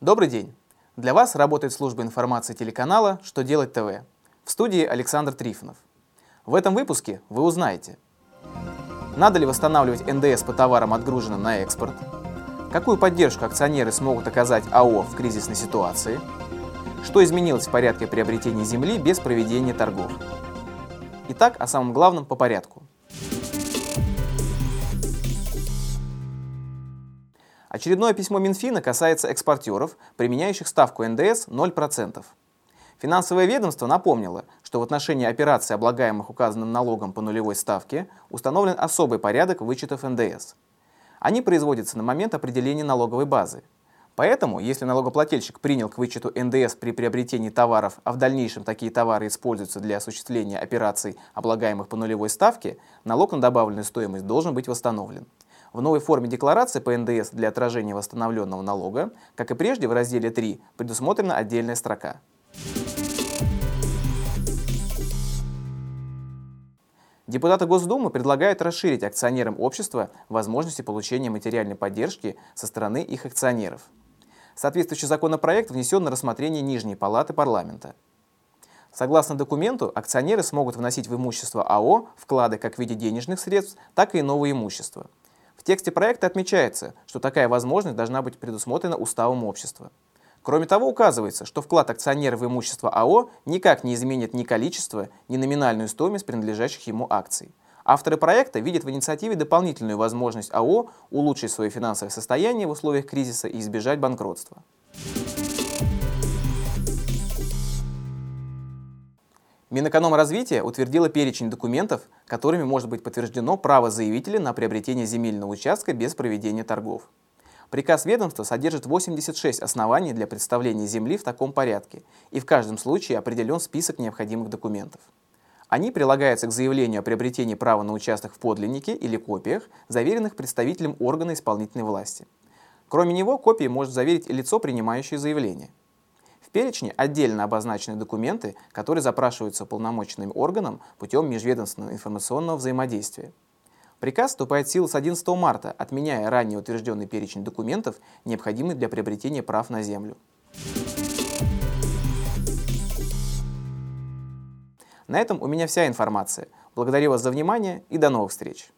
Добрый день! Для вас работает служба информации телеканала «Что делать ТВ». В студии Александр Трифонов. В этом выпуске вы узнаете, надо ли восстанавливать НДС по товарам, отгруженным на экспорт, какую поддержку акционеры смогут оказать АО в кризисной ситуации, что изменилось в порядке приобретения земли без проведения торгов. Итак, о самом главном по порядку. Очередное письмо Минфина касается экспортеров, применяющих ставку НДС 0%. Финансовое ведомство напомнило, что в отношении операций, облагаемых указанным налогом по нулевой ставке, установлен особый порядок вычетов НДС. Они производятся на момент определения налоговой базы. Поэтому, если налогоплательщик принял к вычету НДС при приобретении товаров, а в дальнейшем такие товары используются для осуществления операций, облагаемых по нулевой ставке, налог на добавленную стоимость должен быть восстановлен. В новой форме декларации по НДС для отражения восстановленного налога, как и прежде в разделе 3, предусмотрена отдельная строка. Депутаты Госдумы предлагают расширить акционерам общества возможности получения материальной поддержки со стороны их акционеров. Соответствующий законопроект внесен на рассмотрение Нижней Палаты парламента. Согласно документу, акционеры смогут вносить в имущество АО вклады как в виде денежных средств, так и иного имущества – в тексте проекта отмечается, что такая возможность должна быть предусмотрена уставом общества. Кроме того, указывается, что вклад акционера в имущество АО никак не изменит ни количество, ни номинальную стоимость принадлежащих ему акций. Авторы проекта видят в инициативе дополнительную возможность АО улучшить свое финансовое состояние в условиях кризиса и избежать банкротства. Минэкономразвитие утвердило перечень документов, которыми может быть подтверждено право заявителя на приобретение земельного участка без проведения торгов. Приказ ведомства содержит 86 оснований для представления земли в таком порядке, и в каждом случае определен список необходимых документов. Они прилагаются к заявлению о приобретении права на участок в подлиннике или копиях, заверенных представителем органа исполнительной власти. Кроме него, копии может заверить и лицо, принимающее заявление. В перечне отдельно обозначены документы, которые запрашиваются полномоченным органом путем межведомственного информационного взаимодействия. Приказ вступает в силу с 11 марта, отменяя ранее утвержденный перечень документов, необходимых для приобретения прав на землю. На этом у меня вся информация. Благодарю вас за внимание и до новых встреч!